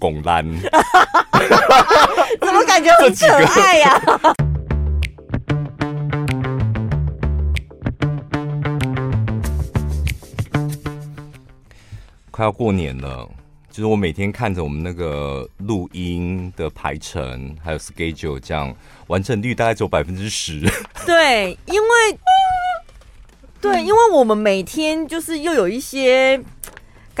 拱栏，怎么感觉很可爱呀、啊？快要过年了，就是我每天看着我们那个录音的排程，还有 schedule，这样完成率大概只有百分之十。对，因为。对，因为我们每天就是又有一些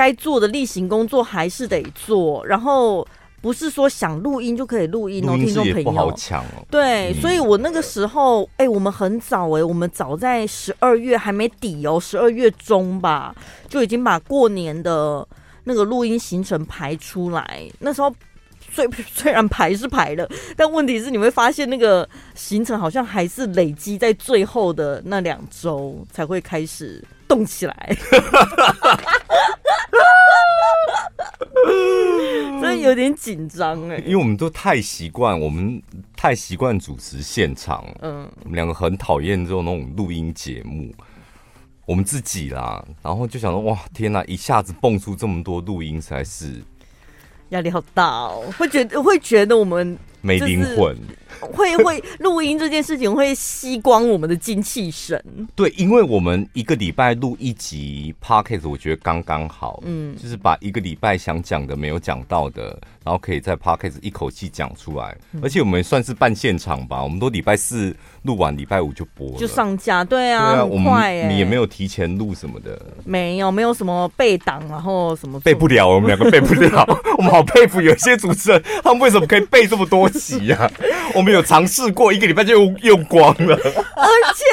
该做的例行工作，还是得做。然后不是说想录音就可以录音哦，听众朋友。好抢哦。对，所以我那个时候，哎，我们很早哎，我们早在十二月还没底哦，十二月中吧，就已经把过年的那个录音行程排出来。那时候。虽 虽然排是排了，但问题是你会发现那个行程好像还是累积在最后的那两周才会开始动起来，所以有点紧张哎。因为我们都太习惯，我们太习惯主持现场，嗯，我们两个很讨厌这种那种录音节目，我们自己啦，然后就想说哇，天哪，一下子蹦出这么多录音，实在是。压力好大哦，会觉得会觉得我们没灵魂，会会录音这件事情会吸光我们的精气神。对，因为我们一个礼拜录一集 Podcast，我觉得刚刚好，嗯，就是把一个礼拜想讲的没有讲到的。然后可以在 Podcast 一口气讲出来，而且我们算是办现场吧，我们都礼拜四录完，礼拜五就播了，就上架。对啊，对啊，我们你也没有提前录什么的，没有，没有什么背档，然后什么背不了，我们两个背不了。我们好佩服有些主持人，他们为什么可以背这么多集呀？啊？我们有尝试过，一个礼拜就用用光了，而且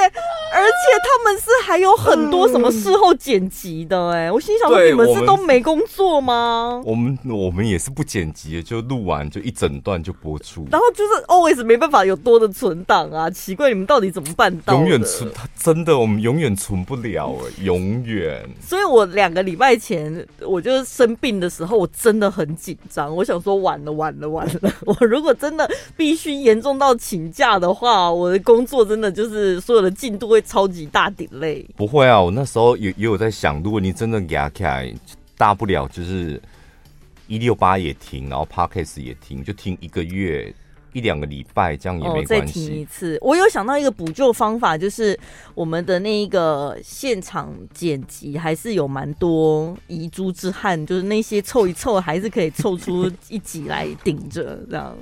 而且他们是还有很多什么事后剪辑的哎，我心想说，你们是都没工作吗？我们我们也是不剪辑。就录完就一整段就播出，然后就是 always 没办法有多的存档啊，奇怪你们到底怎么办到？永远存，真的我们永远存不了，永远。所以我两个礼拜前我就生病的时候，我真的很紧张，我想说完了完了完了，我如果真的必须严重到请假的话，我的工作真的就是所有的进度会超级大 delay。不会啊，我那时候也也有在想，如果你真的压起来，大不了就是。一六八也停，然后 Podcast 也停，就停一个月一两个礼拜，这样也没关系。哦，再停一次。我有想到一个补救方法，就是我们的那一个现场剪辑还是有蛮多遗珠之憾，就是那些凑一凑还是可以凑出一集来顶着这样。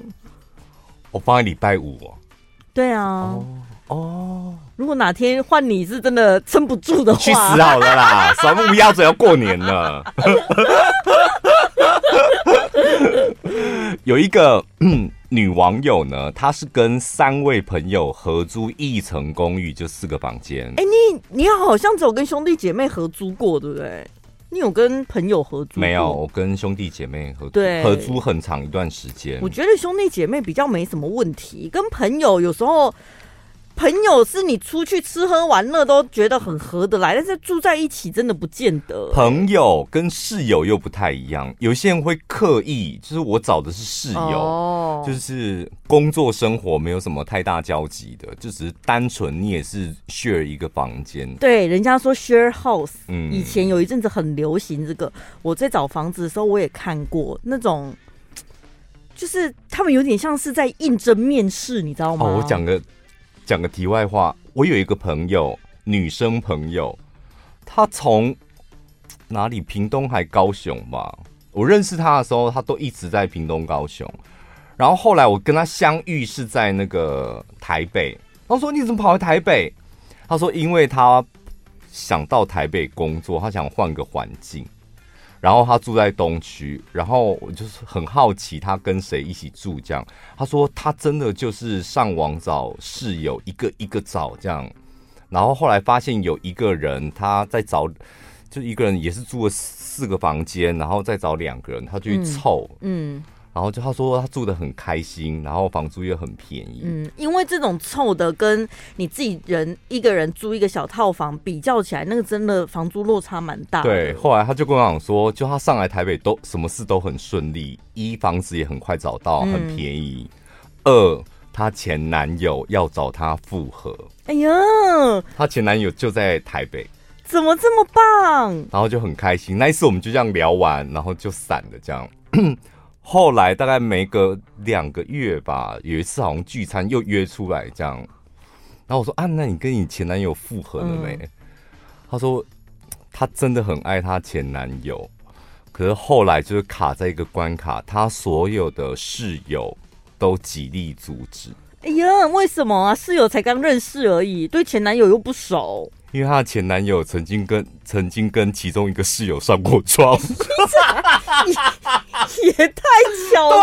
我放在礼拜五哦。对啊。哦。哦。如果哪天换你是真的撑不住的话，去死好了啦！什么乌鸦嘴要过年了。有一个女网友呢，她是跟三位朋友合租一层公寓，就四个房间。哎、欸，你你好像只有跟兄弟姐妹合租过，对不对？你有跟朋友合租？没有，我跟兄弟姐妹合租，对，合租很长一段时间。我觉得兄弟姐妹比较没什么问题，跟朋友有时候。朋友是你出去吃喝玩乐都觉得很合得来，但是住在一起真的不见得。朋友跟室友又不太一样，有些人会刻意，就是我找的是室友，哦、就是工作生活没有什么太大交集的，就只是单纯你也是 share 一个房间。对，人家说 share house，嗯，以前有一阵子很流行这个。我在找房子的时候，我也看过那种，就是他们有点像是在应征面试，你知道吗？哦、我讲个。讲个题外话，我有一个朋友，女生朋友，她从哪里？屏东还高雄吧？我认识她的时候，她都一直在屏东高雄。然后后来我跟她相遇是在那个台北。她说：“你怎么跑回台北？”她说：“因为她想到台北工作，她想换个环境。”然后他住在东区，然后我就是很好奇他跟谁一起住这样。他说他真的就是上网找室友，一个一个找这样。然后后来发现有一个人他在找，就一个人也是住了四个房间，然后再找两个人，他去凑。嗯。嗯然后就他说他住的很开心，然后房租又很便宜。嗯，因为这种凑的跟你自己人一个人租一个小套房比较起来，那个真的房租落差蛮大。对，后来他就跟我讲说，就他上来台北都什么事都很顺利，一房子也很快找到，很便宜。嗯、二，他前男友要找他复合。哎呀，他前男友就在台北，怎么这么棒？然后就很开心。那一次我们就这样聊完，然后就散了这样。后来大概没隔两个月吧，有一次好像聚餐又约出来这样，然后我说啊，那你跟你前男友复合了没？嗯、他说他真的很爱他前男友，可是后来就是卡在一个关卡，他所有的室友都极力阻止。哎呀，为什么啊？室友才刚认识而已，对前男友又不熟。因为她的前男友曾经跟曾经跟其中一个室友上过床，也太巧了。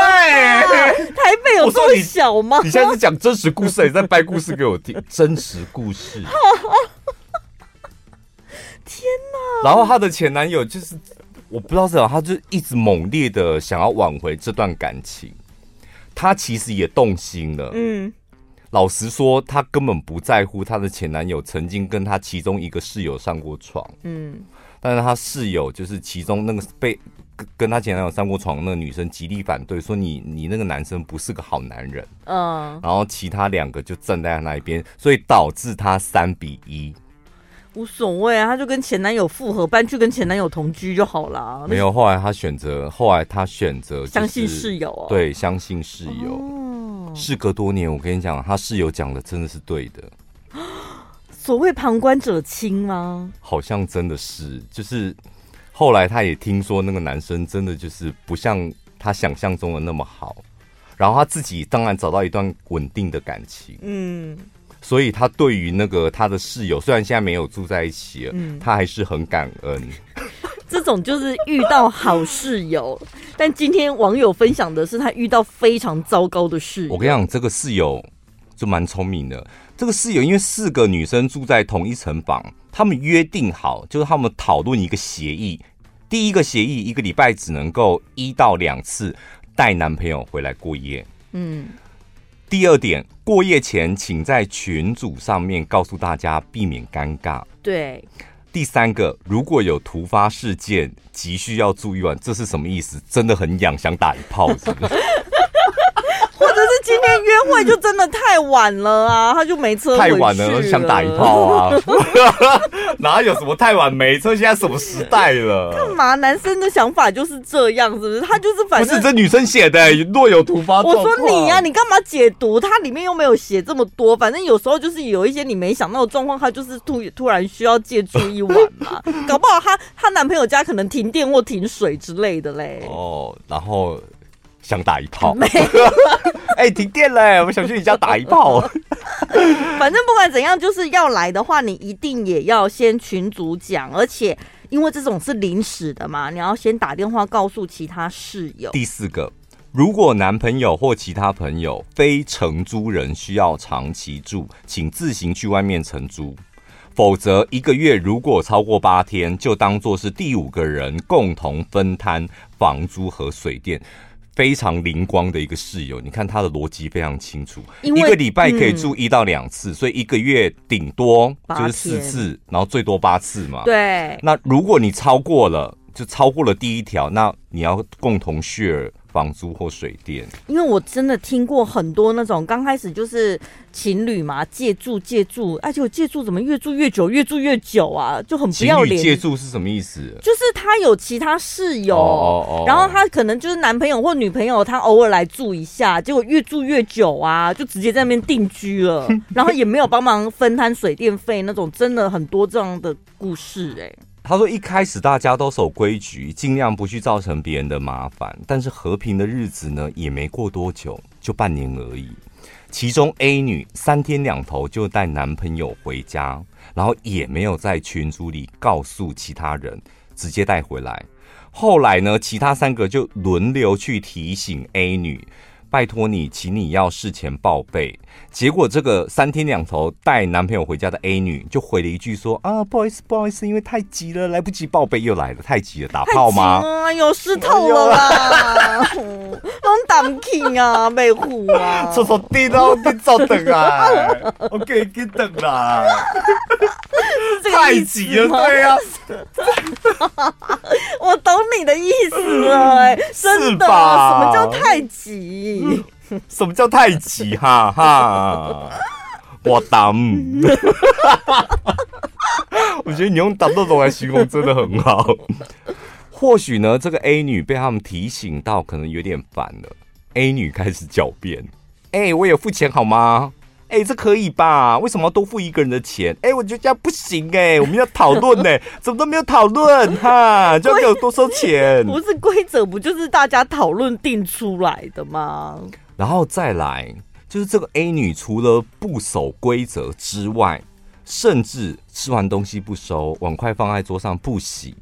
对，台北有这么小吗？你，你现在是讲真实故事，还是在掰故事给我听？真实故事。天哪！然后她的前男友就是我不知道是什么，他就一直猛烈的想要挽回这段感情，他其实也动心了。嗯。老实说，她根本不在乎她的前男友曾经跟她其中一个室友上过床。嗯，但是她室友就是其中那个被跟她前男友上过床的那个女生极力反对，说你你那个男生不是个好男人。嗯，然后其他两个就站在那一边，所以导致她三比一。无所谓啊，她就跟前男友复合，搬去跟前男友同居就好了。没有，后来她选择，后来她选择、就是、相信室友、哦。对，相信室友。哦事隔多年，我跟你讲，他室友讲的真的是对的。所谓旁观者清吗？好像真的是，就是后来他也听说那个男生真的就是不像他想象中的那么好，然后他自己当然找到一段稳定的感情，嗯，所以他对于那个他的室友，虽然现在没有住在一起了，嗯，他还是很感恩。这种就是遇到好室友，但今天网友分享的是他遇到非常糟糕的室友。我跟你讲，这个室友就蛮聪明的。这个室友因为四个女生住在同一层房，他们约定好，就是他们讨论一个协议。第一个协议，一个礼拜只能够一到两次带男朋友回来过夜。嗯。第二点，过夜前请在群组上面告诉大家，避免尴尬。对。第三个，如果有突发事件，急需要住一晚，这是什么意思？真的很痒，想打一炮是不是？今天约会就真的太晚了啊，他就没车。太晚了，想打一炮啊！哪有什么太晚没车？现在什么时代了？干嘛？男生的想法就是这样，是不是？他就是反正不是这女生写的，若有突发。我说你呀、啊，你干嘛解读？他里面又没有写这么多。反正有时候就是有一些你没想到的状况，他就是突突然需要借住一晚嘛。搞不好他他男朋友家可能停电或停水之类的嘞。哦，然后。想打一炮，哎、欸，停电了，我想去你家打一炮。反正不管怎样，就是要来的话，你一定也要先群主讲，而且因为这种是临时的嘛，你要先打电话告诉其他室友。第四个，如果男朋友或其他朋友非承租人需要长期住，请自行去外面承租，否则一个月如果超过八天，就当做是第五个人共同分摊房租和水电。非常灵光的一个室友，你看他的逻辑非常清楚。一个礼拜可以住一到两次，嗯，所以一个月顶多就是四次，然后最多八次嘛。对。那如果你超过了，就超过了第一条，那你要共同 share。房租或水电，因为我真的听过很多那种刚开始就是情侣嘛，借住借住，而且我借住怎么越住越久，越住越久啊，就很不要脸。借住是什么意思？就是他有其他室友，oh, oh, oh. 然后他可能就是男朋友或女朋友，他偶尔来住一下，结果越住越久啊，就直接在那边定居了，然后也没有帮忙分摊水电费，那种真的很多这样的故事哎、欸。他说：“一开始大家都守规矩，尽量不去造成别人的麻烦。但是和平的日子呢，也没过多久，就半年而已。其中 A 女三天两头就带男朋友回家，然后也没有在群组里告诉其他人，直接带回来。后来呢，其他三个就轮流去提醒 A 女。”拜托你，请你要事前报备。结果这个三天两头带男朋友回家的 A 女就回了一句说：“啊，不好意思，不好意思，因为太急了，来不及报备，又来了，太急了，打炮吗？”啊，有湿透了啦，弄胆气啊，美虎啊，搓搓地都给照等啊，OK，给等啦，太急了，对呀、啊，我懂你的意思了，哎，真的，什么叫太急？什么叫太急？哈哈，我当，我觉得你用“当”这种来形容真的很好。或许呢，这个 A 女被他们提醒到，可能有点烦了。A 女开始狡辩：“哎、欸，我有付钱好吗？哎、欸，这可以吧？为什么要多付一个人的钱？哎、欸，我觉得这样不行哎、欸，我们要讨论呢，怎么都没有讨论哈？就要给我多收钱？不是规则，不就是大家讨论定出来的吗？然后再来，就是这个 A 女除了不守规则之外，甚至吃完东西不收，碗筷放在桌上不洗。”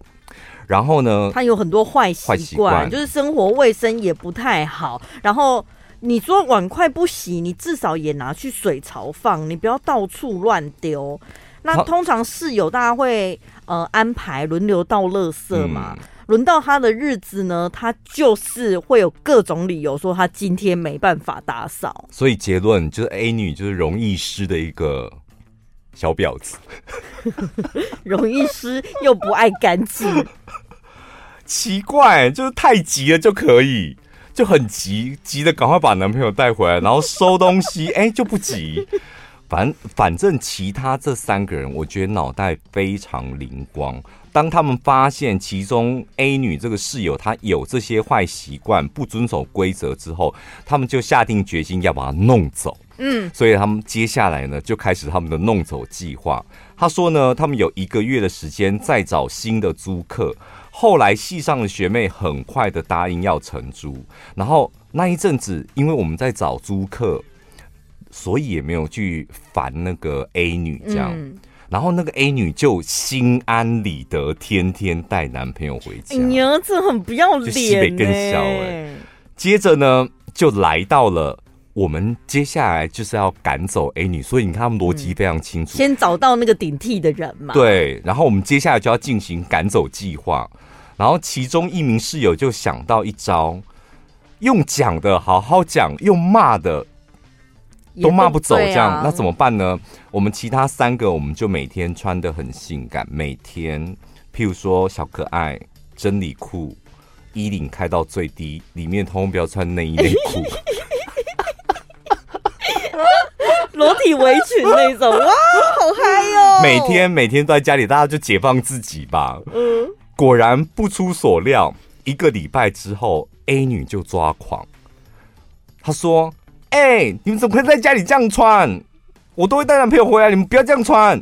然后呢，他有很多坏习惯，就是生活卫生也不太好。然后你说碗筷不洗，你至少也拿去水槽放，你不要到处乱丢。那通常室友大家会呃安排轮流倒垃圾嘛，嗯、轮到他的日子呢，他就是会有各种理由说他今天没办法打扫。所以结论就是 A 女就是容易湿的一个小婊子，容易湿又不爱干净。奇怪，就是太急了就可以，就很急，急的赶快把男朋友带回来，然后收东西，哎、欸，就不急。反反正其他这三个人，我觉得脑袋非常灵光。当他们发现其中 A 女这个室友她有这些坏习惯，不遵守规则之后，他们就下定决心要把她弄走。嗯，所以他们接下来呢，就开始他们的弄走计划。他说呢，他们有一个月的时间再找新的租客。后来系上的学妹很快的答应要承租，然后那一阵子，因为我们在找租客，所以也没有去烦那个 A 女这样，嗯、然后那个 A 女就心安理得，天天带男朋友回家。你儿子很不要脸，西北更小哎。接着呢，就来到了。我们接下来就是要赶走 A 女，所以你看他们逻辑非常清楚。先找到那个顶替的人嘛。对，然后我们接下来就要进行赶走计划。然后其中一名室友就想到一招，用讲的好好讲，用骂的都骂不走，这样、啊、那怎么办呢？我们其他三个我们就每天穿的很性感，每天譬如说小可爱真理裤，衣领开到最低，里面通通不要穿内衣内裤。裸体围裙那种，哇，好嗨哟！每天每天都在家里，大家就解放自己吧。嗯，果然不出所料，一个礼拜之后，A 女就抓狂。她说：“哎、欸，你们怎么可以在家里这样穿？我都会带男朋友回来，你们不要这样穿。”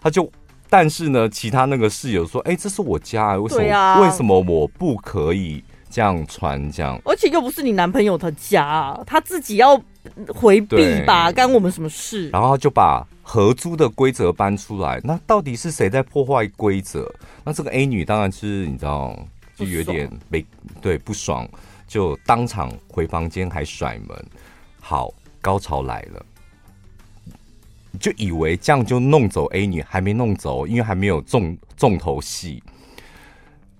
她就，但是呢，其他那个室友说：“哎、欸，这是我家，为什么？啊、为什么我不可以这样穿？这样，而且又不是你男朋友的家，他自己要。”回避吧，干我们什么事？然后就把合租的规则搬出来。那到底是谁在破坏规则？那这个 A 女当然是你知道，就有点没对不爽，就当场回房间还甩门。好，高潮来了，就以为这样就弄走 A 女，还没弄走，因为还没有重重头戏。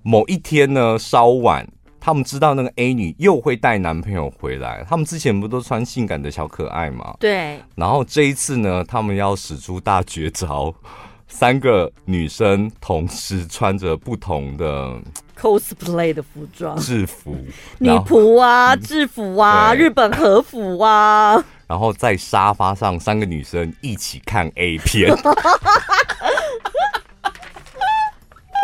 某一天呢，稍晚。他们知道那个 A 女又会带男朋友回来，他们之前不都穿性感的小可爱吗？对。然后这一次呢，他们要使出大绝招，三个女生同时穿着不同的 cosplay 的服装制服，女仆啊，制服啊，日本和服啊。然后在沙发上，三个女生一起看 A 片。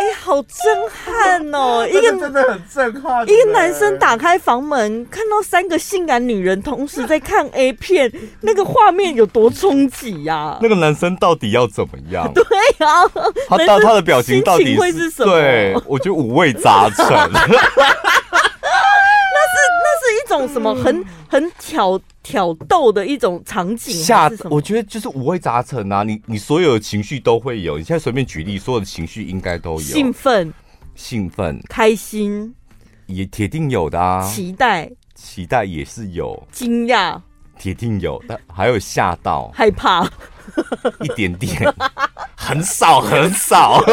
哎、欸，好震撼哦！一个真的很震撼。一个男生打开房门，看到三个性感女人同时在看 A 片，那个画面有多冲击呀？那个男生到底要怎么样？对呀、啊，他到他的表情到底会是什么？对，我觉得五味杂陈。那是那是一种什么很很挑。挑逗的一种场景，下我觉得就是五味杂陈啊！你你所有的情绪都会有，你现在随便举例，所有的情绪应该都有。兴奋、兴奋、开心，也铁定有的啊！期待、期待也是有，惊讶，铁定有，但还有吓到、害怕，一点点，很少很少。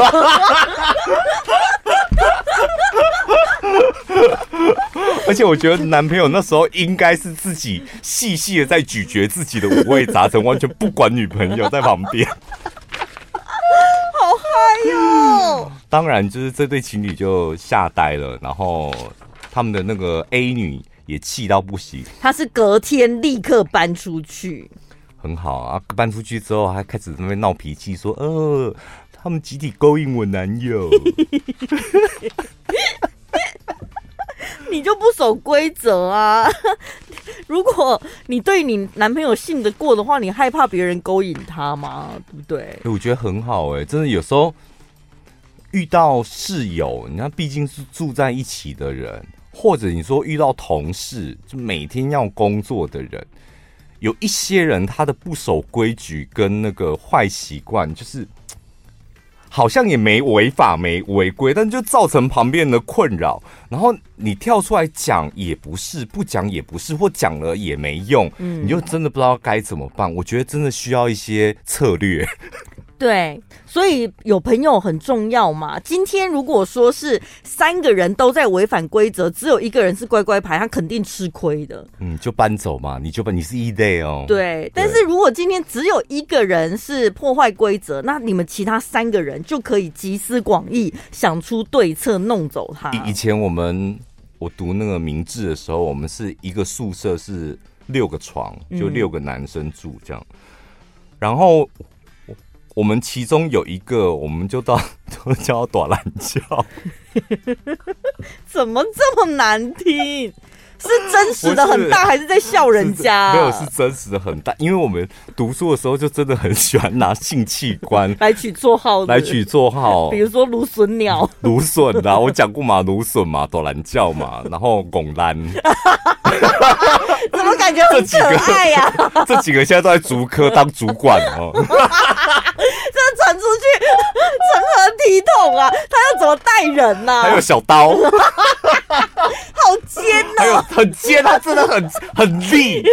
而且我觉得男朋友那时候应该是自己细细的在咀嚼自己的五味杂陈，完全不管女朋友在旁边，好嗨哟！当然，就是这对情侣就吓呆了，然后他们的那个 A 女也气到不行。他是隔天立刻搬出去，很好啊！搬出去之后还开始在那边闹脾气，说：“呃。”他们集体勾引我男友。你就不守规则啊！如果你对你男朋友信得过的话，你害怕别人勾引他吗？对不对？我觉得很好哎、欸，真的有时候遇到室友，你看毕竟是住在一起的人，或者你说遇到同事，就每天要工作的人，有一些人他的不守规矩跟那个坏习惯，就是。好像也没违法没违规，但就造成旁边人的困扰。然后你跳出来讲也不是，不讲也不是，或讲了也没用，嗯，你就真的不知道该怎么办。我觉得真的需要一些策略。对，所以有朋友很重要嘛。今天如果说是三个人都在违反规则，只有一个人是乖乖牌，他肯定吃亏的。嗯，就搬走嘛，你就搬，你是异类哦。对，但是如果今天只有一个人是破坏规则，那你们其他三个人就可以集思广益，想出对策，弄走他。以前我们我读那个明治的时候，我们是一个宿舍是六个床，就六个男生住这样，嗯、然后。我们其中有一个，我们就到 都叫他大懒觉，怎么这么难听？是真实的很大，还是在笑人家？没有，是真实的很大。因为我们读书的时候，就真的很喜欢拿性器官 来取绰号，来取绰号，比如说芦笋鸟、芦笋啊，我讲过嘛，芦笋嘛，朵兰叫嘛，然后拱兰。怎么感觉很可爱呀？这几个现在都在竹科当主管哦。这传出去 成何体统啊？他要怎么带人呢？还有小刀，好尖呐！还有很尖，他真的很很利。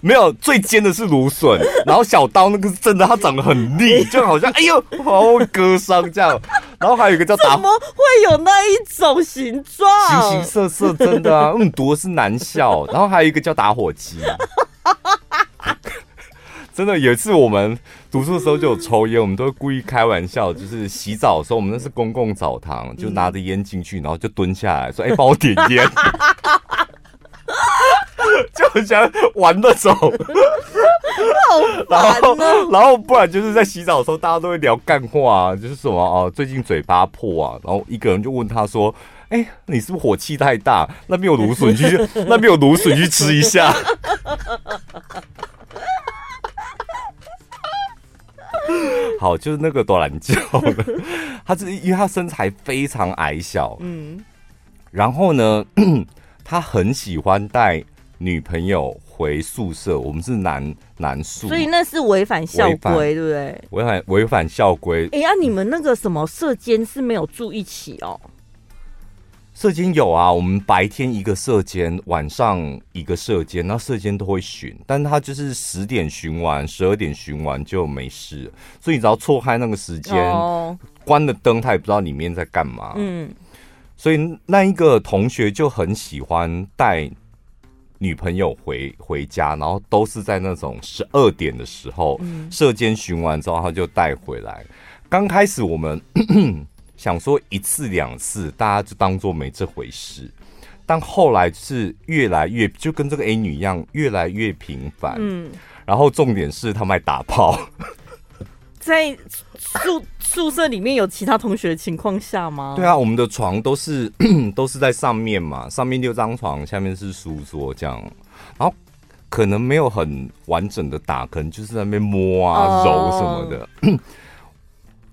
没有最尖的是芦笋，然后小刀那个是真的，它长得很利，就好像哎呦，好会割伤这样。然后还有一个叫打，怎么会有那一种形状？形形色色，真的啊！嗯，读的是男校。然后还有一个叫打火机。真的有一次我们读书的时候就有抽烟，我们都会故意开玩笑，就是洗澡的时候，我们那是公共澡堂，就拿着烟进去，然后就蹲下来说：“哎、欸，帮我点烟。” 就很想玩那种，好烦喔，然后不然就是在洗澡的时候，大家都会聊干话，就是什么哦，最近嘴巴破啊，然后一个人就问他说：“哎，你是不是火气太大？那边有芦笋，你去那边有芦笋，去吃一下。” 好，就是那个多兰教的，他是因为他身材非常矮小，嗯，然后呢，他很喜欢带女朋友回宿舍，我们是男男宿，所以那是违反校规，对不对？违反违反校规。哎呀，你们那个什么舍监是没有住一起哦？舍监有啊，我们白天一个射间，晚上一个射间，那射间都会巡，但他就是十点巡完，十二点巡完就没事，所以你只要错开那个时间，哦、关了灯，他也不知道里面在干嘛。嗯，所以那一个同学就很喜欢带女朋友回回家，然后都是在那种十二点的时候，射间巡完之后他就带回来。刚开始我们。想说一次两次，大家就当做没这回事。但后来是越来越，就跟这个 A 女一样，越来越频繁。嗯，然后重点是他们还打炮，在宿宿舍里面有其他同学的情况下吗？对啊，我们的床都是 都是在上面嘛，上面六张床，下面是书桌这样。然后可能没有很完整的打，可能就是在那边摸啊、揉什么的。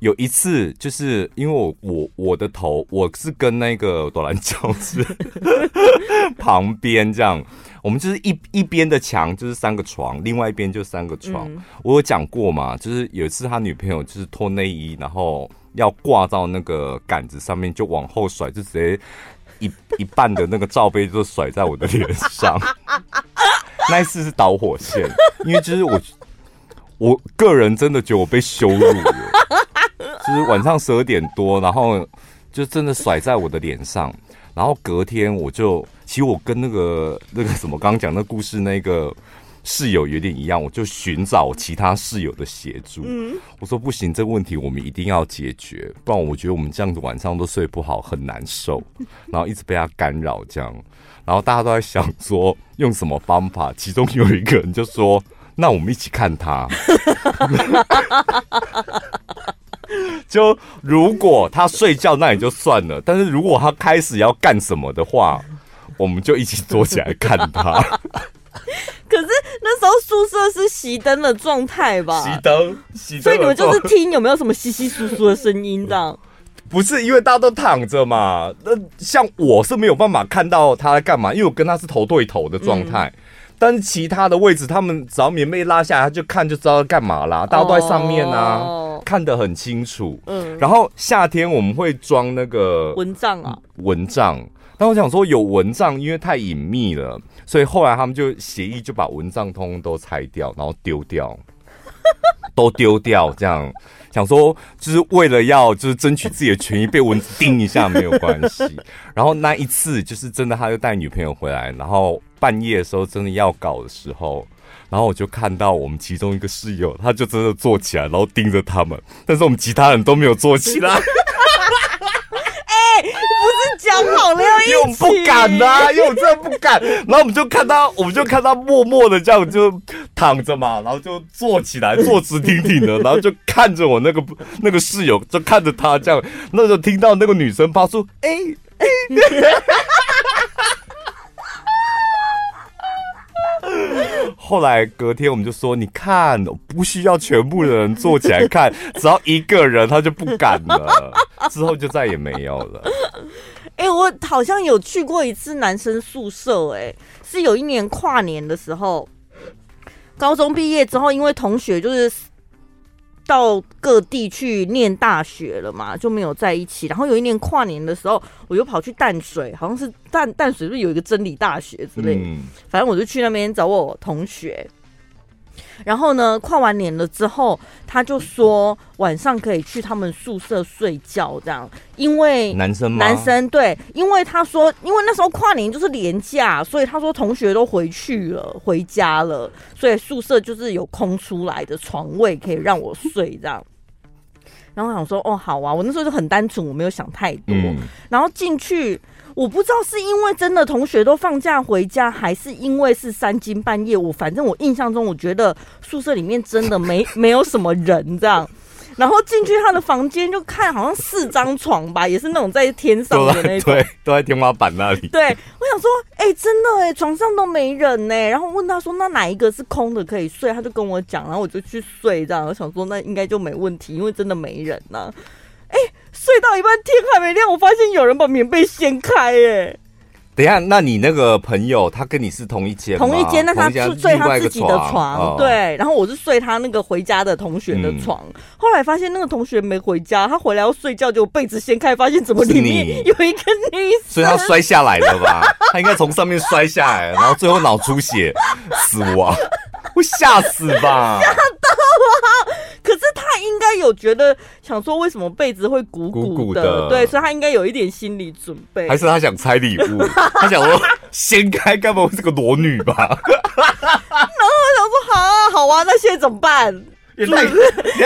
Oh. 有一次，就是因为我我我的头我是跟那个大懒觉是 旁边这样，我们就是一一边的墙就是三个床，另外一边就三个床。嗯、我有讲过嘛，就是有一次他女朋友就是脱内衣，然后要挂到那个杆子上面，就往后甩，就直接一一半的那个罩杯就甩在我的脸上。那一次是导火线，因为就是我我个人真的觉得我被羞辱了。就是晚上十二点多，然后就真的甩在我的脸上，然后隔天我就，其实我跟那个 那个什么刚刚讲那故事那个室友有点一样，我就寻找其他室友的协助。嗯，我说不行，这个问题我们一定要解决，不然我觉得我们这样子晚上都睡不好，很难受，然后一直被他干扰这样，然后大家都在想说用什么方法，其中有一个人就说：“那我们一起看他。” 就如果他睡觉，那也就算了；但是如果他开始要干什么的话，我们就一起坐起来看他。可是那时候宿舍是熄灯的状态吧？熄灯，熄灯。所以你们就是听有没有什么稀稀疏疏的声音这样？不是，因为大家都躺着嘛。那像我是没有办法看到他在干嘛，因为我跟他是头对头的状态。嗯但是其他的位置，他们只要棉被拉下来，他就看就知道干嘛啦。大家都在上面啊，oh. 看得很清楚。嗯，然后夏天我们会装那个蚊帐啊，蚊帐。但我想说有蚊帐，因为太隐秘了，所以后来他们就协议就把蚊帐通通都拆掉，然后丢掉，都丢掉这样。想说，就是为了要就是争取自己的权益，被蚊子叮一下没有关系。然后那一次就是真的，他就带女朋友回来，然后半夜的时候真的要搞的时候，然后我就看到我们其中一个室友，他就真的坐起来，然后盯着他们，但是我们其他人都没有坐起来。不是讲好了要一起？因为我不敢呐、因为我真的不敢。然后我们就看他，我们就看他默默的这样就躺着嘛，然后就坐起来，坐直挺挺的，然后就看着我那个 那个室友，就看着他这样。那时候听到那个女生发出“哎哎”，后来隔天我们就说：“你看，不需要全部的人坐起来看，只要一个人他就不敢了。”之后就再也没有了。哎、我好像有去过一次男生宿舍，哎，是有一年跨年的时候，高中毕业之后，因为同学就是到各地去念大学了嘛，就没有在一起。然后有一年跨年的时候，我又跑去淡水，好像是淡淡水是不是有一个真理大学之类的，嗯、反正我就去那边找我同学。然后呢，跨完年了之后，他就说晚上可以去他们宿舍睡觉，这样，因为男生吗？男生对，因为他说，因为那时候跨年就是连假，所以他说同学都回去了，回家了，所以宿舍就是有空出来的床位可以让我睡这样。然后我想说，哦，好啊，我那时候就很单纯，我没有想太多，嗯、然后进去。我不知道是因为真的同学都放假回家，还是因为是三更半夜。我反正我印象中，我觉得宿舍里面真的没没有什么人这样。然后进去他的房间就看，好像四张床吧，也是那种在天上的那种，对，都在天花板那里。对，我想说，哎、真的哎，床上都没人呢。然后问他说，那哪一个是空的可以睡？他就跟我讲，然后我就去睡这样。我想说，那应该就没问题，因为真的没人呢、啊。哎、睡到一半天还没亮，我发现有人把棉被掀开。哎，等一下，那你那个朋友他跟你是同一间？同一间，那他是睡他自己的床，对。然后我是睡他那个回家的同学的床。嗯、后来发现那个同学没回家，他回来要睡觉，就被子掀开，发现怎么里面有一个女生，所以他摔下来了吧？他应该从上面摔下来，然后最后脑出血死亡，会吓死吧？应该有觉得想说，为什么被子会鼓鼓的？对，所以他应该有一点心理准备。还是他想拆礼物？他想说掀开，该不会是个裸女吧？然后我想说，好啊，好啊，那现在怎么办？那你，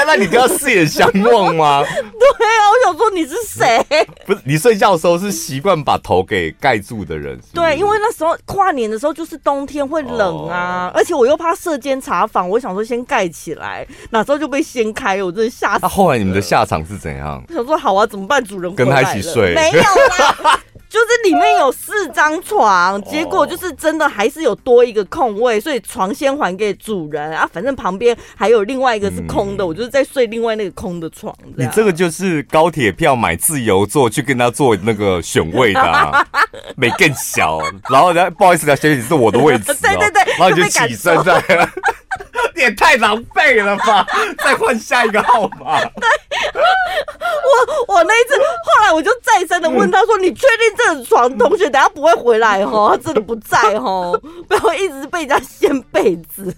那你不要四眼相望吗？对啊，我想说你是谁？不是你睡觉的时候是习惯把头给盖住的人是是？对，因为那时候跨年的时候就是冬天会冷啊，哦、而且我又怕舍监查房，我想说先盖起来，哪时候就被掀开，我真的吓死。那后来你们的下场是怎样？我想说好啊，怎么办？主人跟他一起睡？没有啦。就是里面有四张床，结果就是真的还是有多一个空位，所以床先还给主人啊。反正旁边还有另外一个是空的，嗯、我就是在睡另外那个空的床。你这个就是高铁票买自由座去跟他做那个选位的，啊，没更小。然后呢，不好意思，小姐，是我的位置，喔。对对对，然后你就起身在。你也太狼狈了吧！再换下一个号码。对，我我那一次，后来我就再三的问他说：“你确定这个床同学等下不会回来哦？他真的不在哦？不要一直被人家掀被子，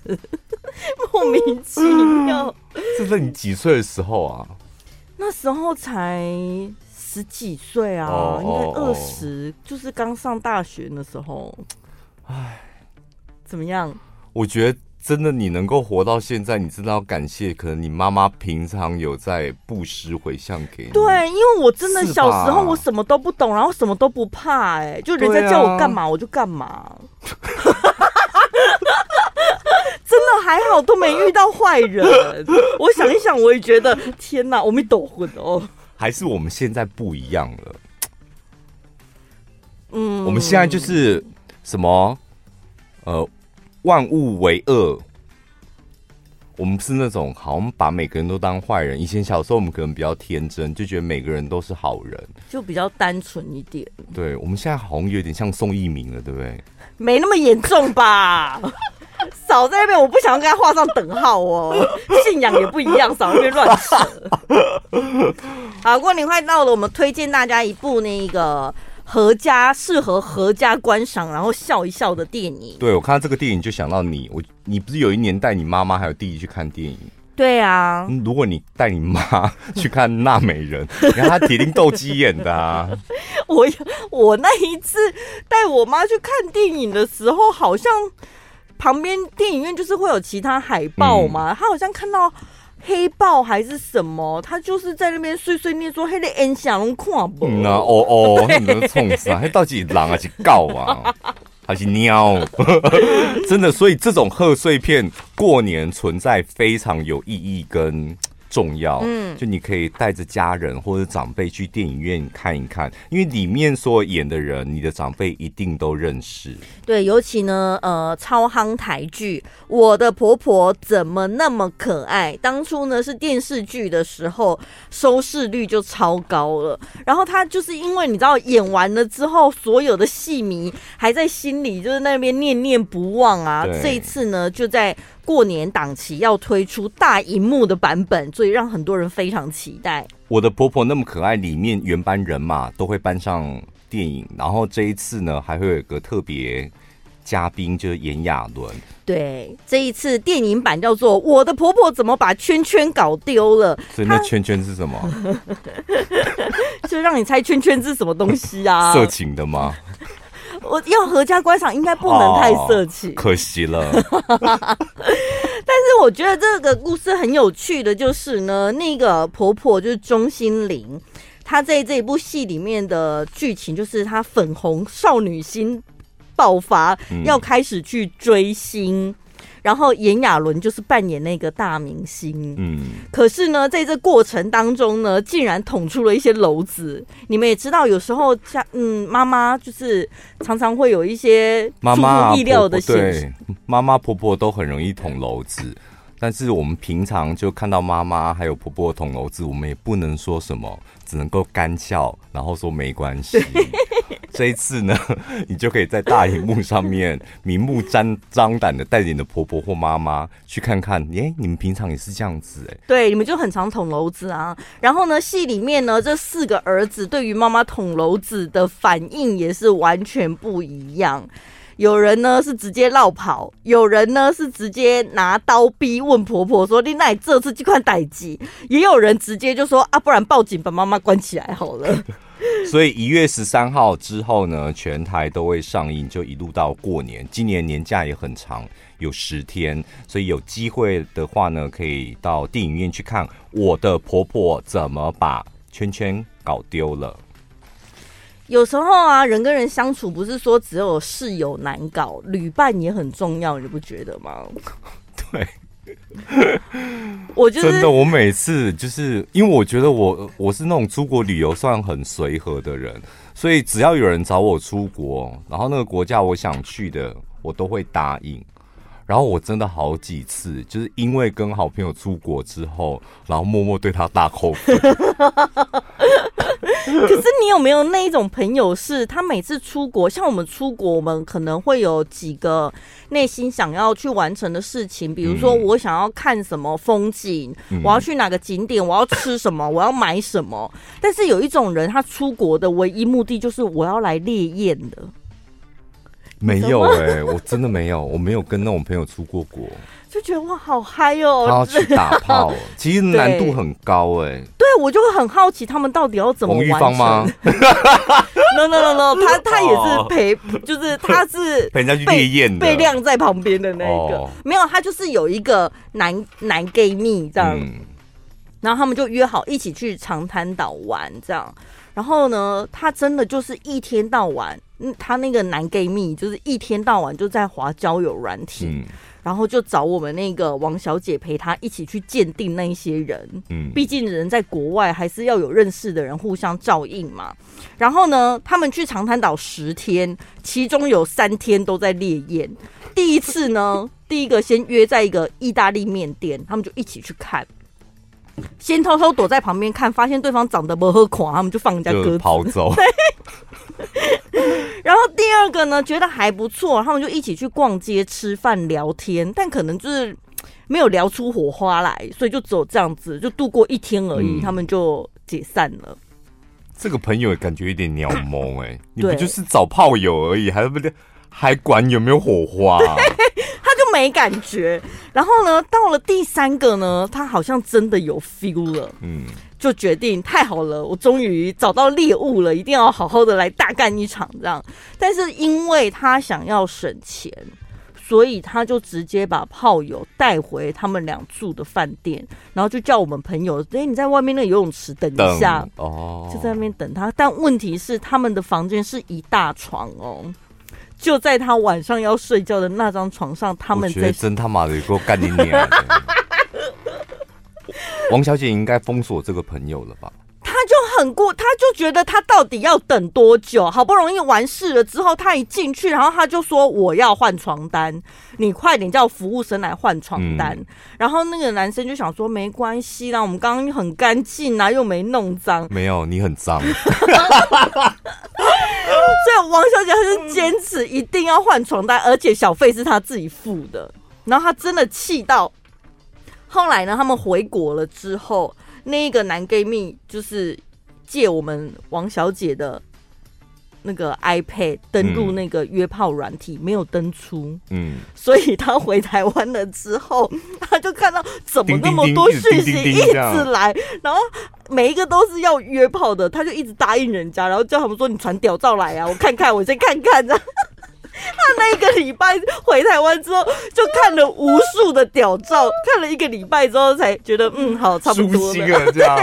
莫名其妙。”是在你几岁的时候啊？那时候才十几岁啊，哦、应该二十，就是刚上大学的时候。唉，怎么样？我觉得。真的，你能够活到现在，你知道要感谢，可能你妈妈平常有在布施回向给你。对，因为我真的小时候我什么都不懂，然后什么都不怕，哎，就人家叫我干嘛我就干嘛。真的还好，好都没遇到坏人。我想一想，我也觉得天哪，我们抖混哦。还是我们现在不一样了。嗯，我们现在就是什么呃，万物为恶。我们是那种好像把每个人都当坏人。以前小时候我们可能比较天真，就觉得每个人都是好人，就比较单纯一点。对，我们现在好像有点像宋一鸣了，对不对？没那么严重吧？少在那边，我不想要跟他画上等号哦。信仰也不一样，少在那边乱扯。好，过年快到了，我们推荐大家一部那个。合家适合合家观赏，然后笑一笑的电影。对，我看到这个电影就想到你，我你不是有一年带你妈妈还有弟弟去看电影？对啊，如果你带你妈 去看《娜美人》，你看她铁定斗鸡眼的啊。我我那一次带我妈去看电影的时候，好像旁边电影院就是会有其他海报嘛，她、嗯、好像看到。黑豹还是什么？他就是在那边碎碎念说：“黑的音响拢看不。”嗯啊，哦哦，那你们冲啥？那到底是狼还是狗啊？还是鸟？真的，所以这种贺岁片过年存在非常有意义跟。重要，嗯，就你可以带着家人或者长辈去电影院看一看，因为里面所演的人，你的长辈一定都认识。对，尤其呢，呃，超夯台剧《我的婆婆怎么那么可爱》，当初呢是电视剧的时候，收视率就超高了。然后他就是因为你知道演完了之后，所有的戏迷还在心里就是那边念念不忘啊。这一次呢，就在。过年档期要推出大荧幕的版本，所以让很多人非常期待。我的婆婆那么可爱，里面原班人马都会搬上电影，然后这一次呢，还会有一个特别嘉宾，就是炎亚纶。对，这一次电影版叫做《我的婆婆怎么把圈圈搞丢了》。所以那圈圈是什么？就让你猜圈圈是什么东西啊？色情的吗？我要合家观赏，应该不能太色情，哦，可惜了。但是我觉得这个故事很有趣的就是呢，那个婆婆就是钟欣凌，她在这一部戏里面的剧情就是她粉红少女心爆发，嗯、要开始去追星。然后炎亚纶就是扮演那个大明星，嗯，可是呢，在这过程当中呢，竟然捅出了一些篓子。你们也知道，有时候像嗯，妈妈就是常常会有一些出乎意料的现实。妈妈婆婆都很容易捅篓子，但是我们平常就看到妈妈还有婆婆捅篓子，我们也不能说什么，只能够干笑，然后说没关系。这一次呢，你就可以在大荧幕上面明目张张胆的带着你的婆婆或妈妈去看看，耶，你们平常也是这样子哎？对，你们就很常捅篓子啊。然后呢，戏里面呢，这四个儿子对于妈妈捅篓子的反应也是完全不一样。有人呢是直接绕跑，有人呢是直接拿刀逼问婆婆说：“你那这次这块代志？”也有人直接就说：“啊，不然报警把妈妈关起来好了。”所以一月十三号之后呢，全台都会上映，就一路到过年。今年年假也很长，有十天，所以有机会的话呢，可以到电影院去看《我的婆婆怎么把圈圈搞丢了》。有时候啊，人跟人相处不是说只有室友难搞，旅伴也很重要，你不觉得吗？对。我就是、真的，我每次就是因为我觉得我我是那种出国旅游算很随和的人，所以只要有人找我出国，然后那个国家我想去的，我都会答应。然后我真的好几次就是因为跟好朋友出国之后，然后默默对他大扣分。可是你有没有那一种朋友，是他每次出国，像我们出国，我们可能会有几个内心想要去完成的事情，比如说我想要看什么风景，嗯、我要去哪个景点，我要吃什么，我要买什么。但是有一种人，他出国的唯一目的就是我要来烈焰的。没有哎、欸，我真的没有，我没有跟那种朋友出过国。就觉得哇，好嗨哦！他要去打炮，其实难度很高哎。对，我就会很好奇他们到底要怎么完成。洪玉芳吗？No No No No，他他也是陪，就是他是陪人家去烈焰的，被晾在旁边的那一个。没有，他就是有一个男男 gay 蜜这样，然后他们就约好一起去长滩岛玩这样。然后呢，他真的就是一天到晚嗯，他那个男 gay 蜜就是一天到晚就在滑交友软体。嗯然后就找我们那个王小姐陪他一起去鉴定那一些人，嗯，毕竟人在国外还是要有认识的人互相照应嘛。然后呢，他们去长滩岛十天，其中有三天都在烈焰。第一次呢，第一个先约在一个意大利面店，他们就一起去看，先偷偷躲在旁边看，发现对方长得不合款，他们就放人家鸽子跑走。然后第二个呢，觉得还不错，他们就一起去逛街、吃饭、聊天，但可能就是没有聊出火花来，所以就只有这样子，就度过一天而已，嗯、他们就解散了。这个朋友感觉有点鸟毛哎，你不就是找炮友而已，还不还管有没有火花？没感觉。然后呢，到了第三个呢，他好像真的有 feel 了。嗯。就决定太好了，我终于找到猎物了，一定要好好的来大干一场这样。但是因为他想要省钱，所以他就直接把炮友带回他们俩住的饭店，然后就叫我们朋友，哎、欸，你在外面那个游泳池等一下哦，就在那边等他。但问题是他们的房间是一大床哦，就在他晚上要睡觉的那张床上，他们在真他妈的给我干你娘！王小姐应该封锁这个朋友了吧？他就很过，他就觉得他到底要等多久？好不容易完事了之后，他一进去，然后他就说：“我要换床单，你快点叫服务生来换床单。嗯”然后那个男生就想说：“没关系啦，我们刚刚很干净啊，又没弄脏。”没有，你很脏。所以王小姐她是坚持一定要换床单，而且小费是他自己付的。然后他真的气到。后来呢，他们回国了之后，那一个男 gay 蜜就是借我们王小姐的那个 iPad 登录那个约炮软体，没有登出。嗯，所以他回台湾了之后，他就看到怎么那么多讯息一直来，然后每一个都是要约炮的，他就一直答应人家，然后叫他们说：“你传屌照来啊，我看看，我先看看。”这样。他那一个礼拜回台湾之后，就看了无数的屌照，看了一个礼拜之后，才觉得嗯，好，差不多了，这样，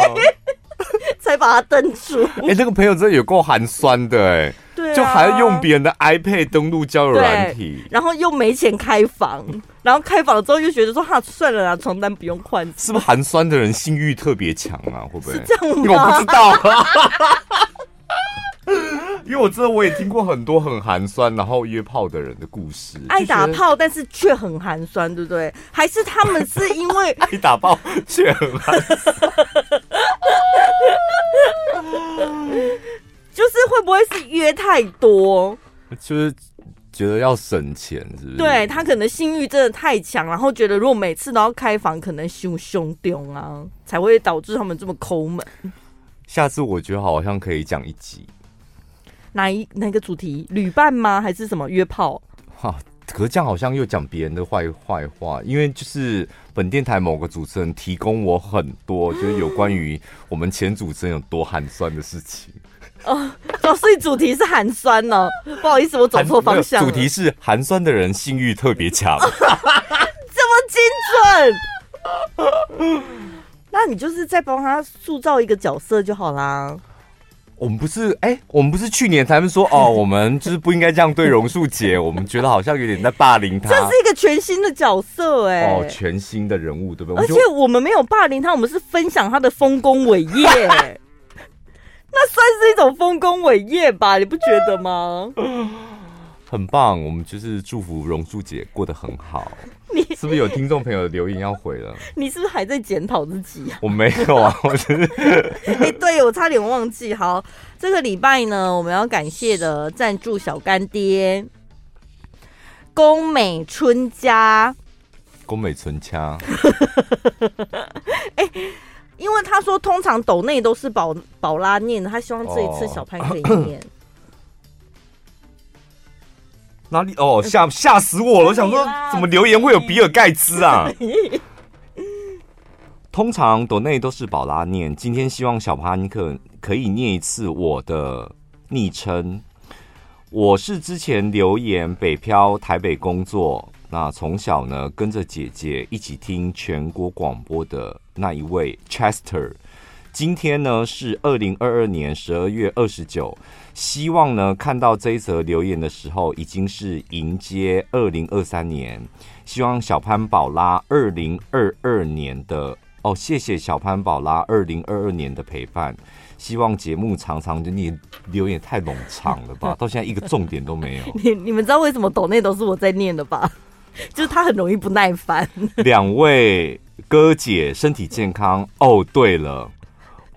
才把它登出。哎、欸，这个朋友真的有够寒酸的哎、欸，对、啊，就还要用别人的 iPad 登录交友软体，然后又没钱开房，然后开房之后又觉得说哈，算了啦，床单不用换，是不是寒酸的人性欲特别强啊？会不会是这样吗？我不知道。因为我知道我也听过很多很寒酸，然后约炮的人的故事，爱打炮但是却很寒酸，对不对？还是他们是因为 爱打炮却很寒酸，就是会不会是约太多？就是觉得要省钱，是不是？对，他可能性欲真的太强，然后觉得如果每次都要开房，可能胸胸丢啊，才会导致他们这么抠门。下次我觉得好像可以讲一集。哪一哪个主题？旅伴吗？还是什么约炮？哈、啊，可是这样好像又讲别人的坏坏话，因为就是本电台某个主持人提供我很多，就是有关于我们前主持人有多寒酸的事情。哦，哦，所以主题是寒酸呢？不好意思，我走错方向。主题是寒酸的人性欲特别强，这么精准？那你就是再帮他塑造一个角色就好啦。我们不是哎、欸，我们不是去年才们说哦，我们就是不应该这样对榕树姐，我们觉得好像有点在霸凌她。这是一个全新的角色哎、欸，哦，全新的人物对不对？而且我们没有霸凌她，我们是分享她的丰功伟业，那算是一种丰功伟业吧？你不觉得吗？很棒，我们就是祝福榕树姐过得很好。你是不是有听众朋友的留言要回了？你是不是还在检讨自己啊？我没有啊，我是哎、欸，对，我差点忘记。好，这个礼拜呢，我们要感谢的赞助小干爹宫美春家。宫美春家。哎、欸，因为他说通常抖内都是宝宝拉念的，他希望这一次小潘可以念。哦哪里哦，吓吓死我了！我想说，怎么留言会有比尔盖茨啊？通常朵内都是宝拉念，今天希望小帕尼克可以念一次我的昵称。我是之前留言北漂台北工作，那从小呢跟着姐姐一起听全国广播的那一位 Chester。今天呢是二零二二年十二月二十九，希望呢看到这一则留言的时候，已经是迎接二零二三年。希望小潘宝拉二零二二年的哦，谢谢小潘宝拉二零二二年的陪伴。希望节目常常就你留言太冗长了吧，到现在一个重点都没有。你你们知道为什么抖内都是我在念的吧？就是他很容易不耐烦。两位哥姐身体健康哦。对了，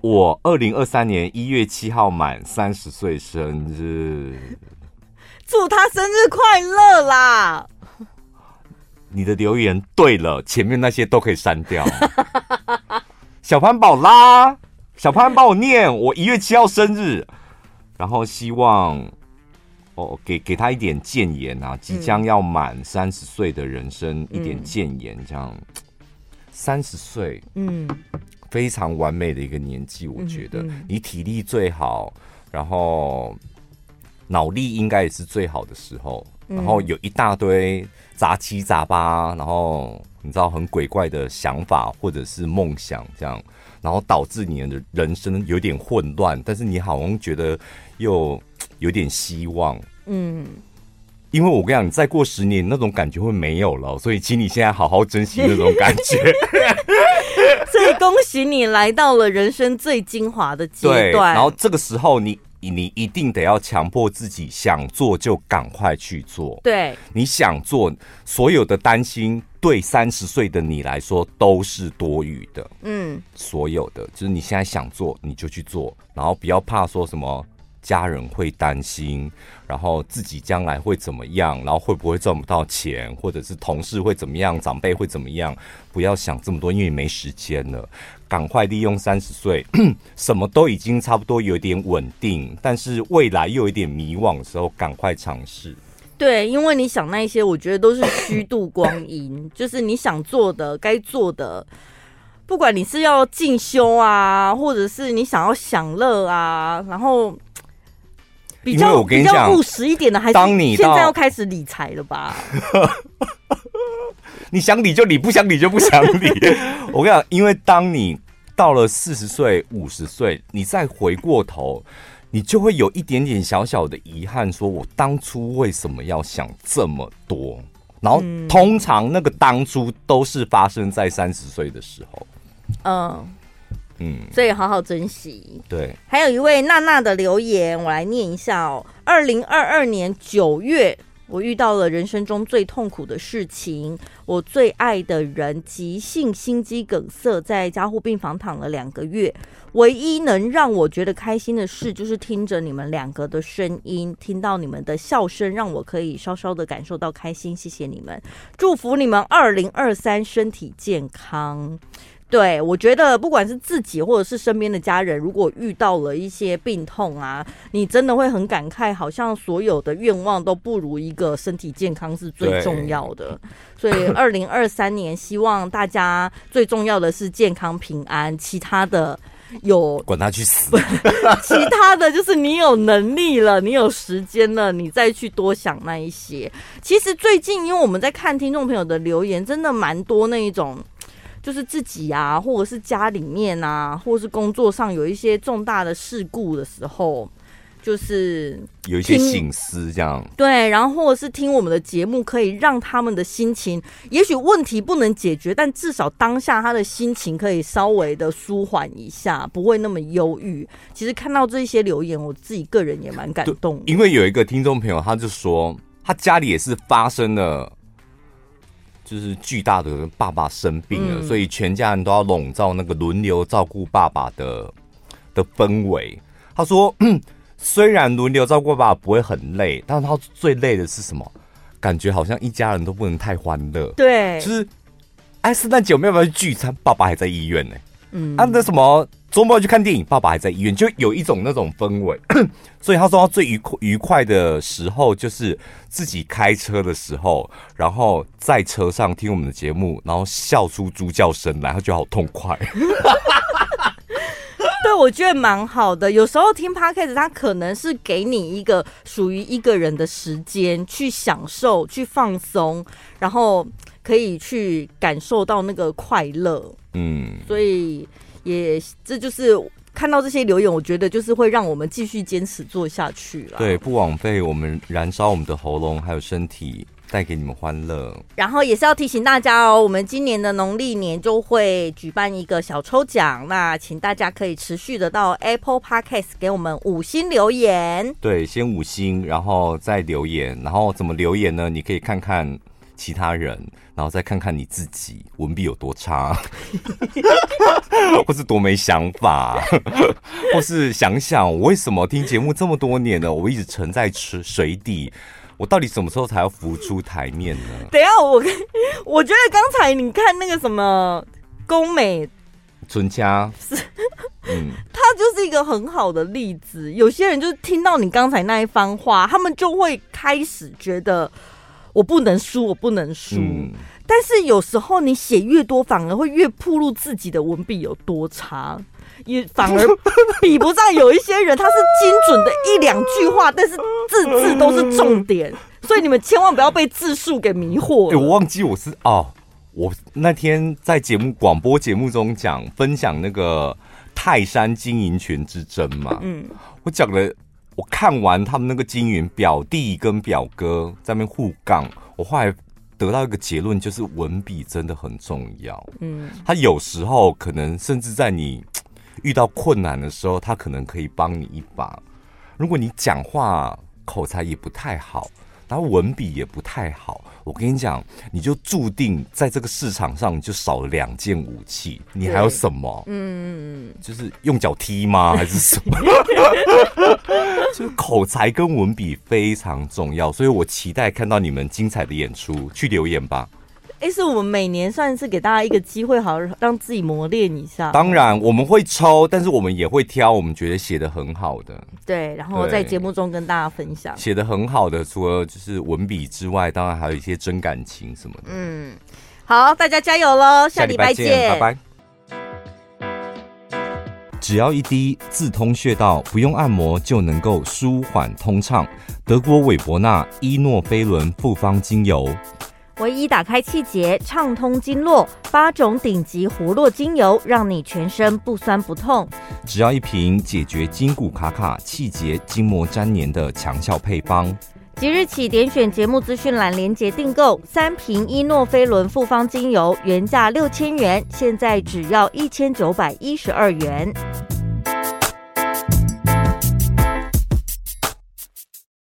我二零二三年一月七号满三十岁生日，祝他生日快乐啦！你的留言对了，前面那些都可以删掉。小潘宝拉，小潘帮我念，我一月七号生日，然后希望哦，给给他一点建言啊，即将要满三十岁的人生一点建言，这样。三十岁，嗯，非常完美的一个年纪，我觉得。你体力最好，然后脑力应该也是最好的时候，然后有一大堆。杂七杂八，然后你知道很鬼怪的想法或者是梦想，这样，然后导致你的人生有点混乱，但是你好像觉得又有点希望，嗯，因为我跟你讲，你再过十年那种感觉会没有了，所以请你现在好好珍惜那种感觉。所以恭喜你来到了人生最精华的阶段，然后这个时候你。你一定得要强迫自己想做就赶快去做。对，你想做，所有的担心对三十岁的你来说都是多余的。嗯，所有的就是你现在想做你就去做，然后不要怕说什么家人会担心，然后自己将来会怎么样，然后会不会赚不到钱，或者是同事会怎么样，长辈会怎么样，不要想这么多，因为没时间了。赶快利用三十岁，什么都已经差不多有点稳定，但是未来又有点迷惘的时候，赶快尝试。对，因为你想那些，我觉得都是虚度光阴。就是你想做的、该做的，不管你是要进修啊，或者是你想要享乐啊，然后比较比较务实一点的，还是当你现在要开始理财了吧？你想理就理，不想理就不想理。我跟你讲，因为当你到了四十岁、五十岁，你再回过头，你就会有一点点小小的遗憾，说我当初为什么要想这么多？然后通常那个当初都是发生在三十岁的时候。嗯嗯，所以好好珍惜。对，还有一位娜娜的留言，我来念一下哦。二零二二年九月。我遇到了人生中最痛苦的事情，我最爱的人急性心肌梗塞，在加护病房躺了两个月。唯一能让我觉得开心的事，就是听着你们两个的声音，听到你们的笑声，让我可以稍稍的感受到开心。谢谢你们，祝福你们二零二三身体健康。对，我觉得不管是自己或者是身边的家人，如果遇到了一些病痛啊，你真的会很感慨，好像所有的愿望都不如一个身体健康是最重要的。所以，二零二三年希望大家最重要的是健康平安，其他的有管他去死。其他的就是你有能力了，你有时间了，你再去多想那一些。其实最近，因为我们在看听众朋友的留言，真的蛮多那一种。就是自己啊，或者是家里面啊，或者是工作上有一些重大的事故的时候，就是有一些省思这样。对，然后或者是听我们的节目，可以让他们的心情，也许问题不能解决，但至少当下他的心情可以稍微的舒缓一下，不会那么忧郁。其实看到这些留言，我自己个人也蛮感动。因为有一个听众朋友，他就说他家里也是发生了。就是巨大的爸爸生病了，嗯、所以全家人都要笼罩那个轮流照顾爸爸的的氛围。他说，虽然轮流照顾爸爸不会很累，但是他最累的是什么？感觉好像一家人都不能太欢乐。对，就是哎，圣诞节我们要不要去聚餐？爸爸还在医院呢。嗯，啊，那什么？周末去看电影，爸爸还在医院，就有一种那种氛围。所以他说他最愉快愉快的时候，就是自己开车的时候，然后在车上听我们的节目，然后笑出猪叫声来，他觉得好痛快。对，我觉得蛮好的。有时候听 Podcast，他可能是给你一个属于一个人的时间，去享受、去放松，然后可以去感受到那个快乐。嗯，所以。也这就是看到这些留言，我觉得就是会让我们继续坚持做下去了。对，不枉费我们燃烧我们的喉咙还有身体。带给你们欢乐，然后也是要提醒大家哦，我们今年的农历年就会举办一个小抽奖，那请大家可以持续的到 Apple Podcast 给我们五星留言。对，先五星，然后再留言，然后怎么留言呢？你可以看看其他人，然后再看看你自己文笔有多差，或是多没想法，或是想想我为什么听节目这么多年了，我一直沉在池水底。我到底什么时候才要浮出台面呢？等一下，我我觉得刚才你看那个什么宫美存家是，嗯，他就是一个很好的例子。有些人就是听到你刚才那一番话，他们就会开始觉得我不能输，我不能输。嗯，但是有时候你写越多，反而会越暴露自己的文笔有多差。也反而比不上有一些人，他是精准的一两句话，但是字字都是重点，所以你们千万不要被字数给迷惑。哎、欸，我忘记我是哦，我那天在节目广播节目中讲分享那个泰山经营权之争嘛，嗯，我讲了，我看完他们那个经营表弟跟表哥在那边互杠，我后来得到一个结论，就是文笔真的很重要。嗯，他有时候可能甚至在你。遇到困难的时候，他可能可以帮你一把。如果你讲话口才也不太好，然后文笔也不太好，我跟你讲，你就注定在这个市场上你就少了两件武器。你还有什么？嗯，就是用脚踢吗？还是什么？就是口才跟文笔非常重要，所以我期待看到你们精彩的演出。去留言吧。哎，是我们每年算是给大家一个机会，好让自己磨练一下。当然，我们会抽，但是我们也会挑我们觉得写的很好的。对，然后在节目中跟大家分享。写的很好的，除了就是文笔之外，当然还有一些真感情什么的。嗯，好，大家加油喽！下礼拜见，拜拜。只要一滴自通穴道，不用按摩就能够舒缓通畅。德国韦伯纳伊诺菲伦复方精油。唯一打开气节、畅通经络，八种顶级活络精油，让你全身不酸不痛。只要一瓶，解决筋骨卡卡、气结、筋膜粘连的强效配方。即日起点选节目资讯栏链接订购三瓶伊诺菲伦复方精油，原价六千元，现在只要一千九百一十二元。